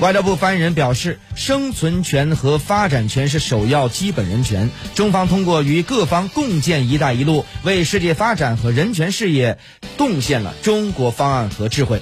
外交部发言人表示生存权和发展权是首要基本人权中方通过与各方共建一带一路为世界发展和人权事业贡献了中国方案和智慧。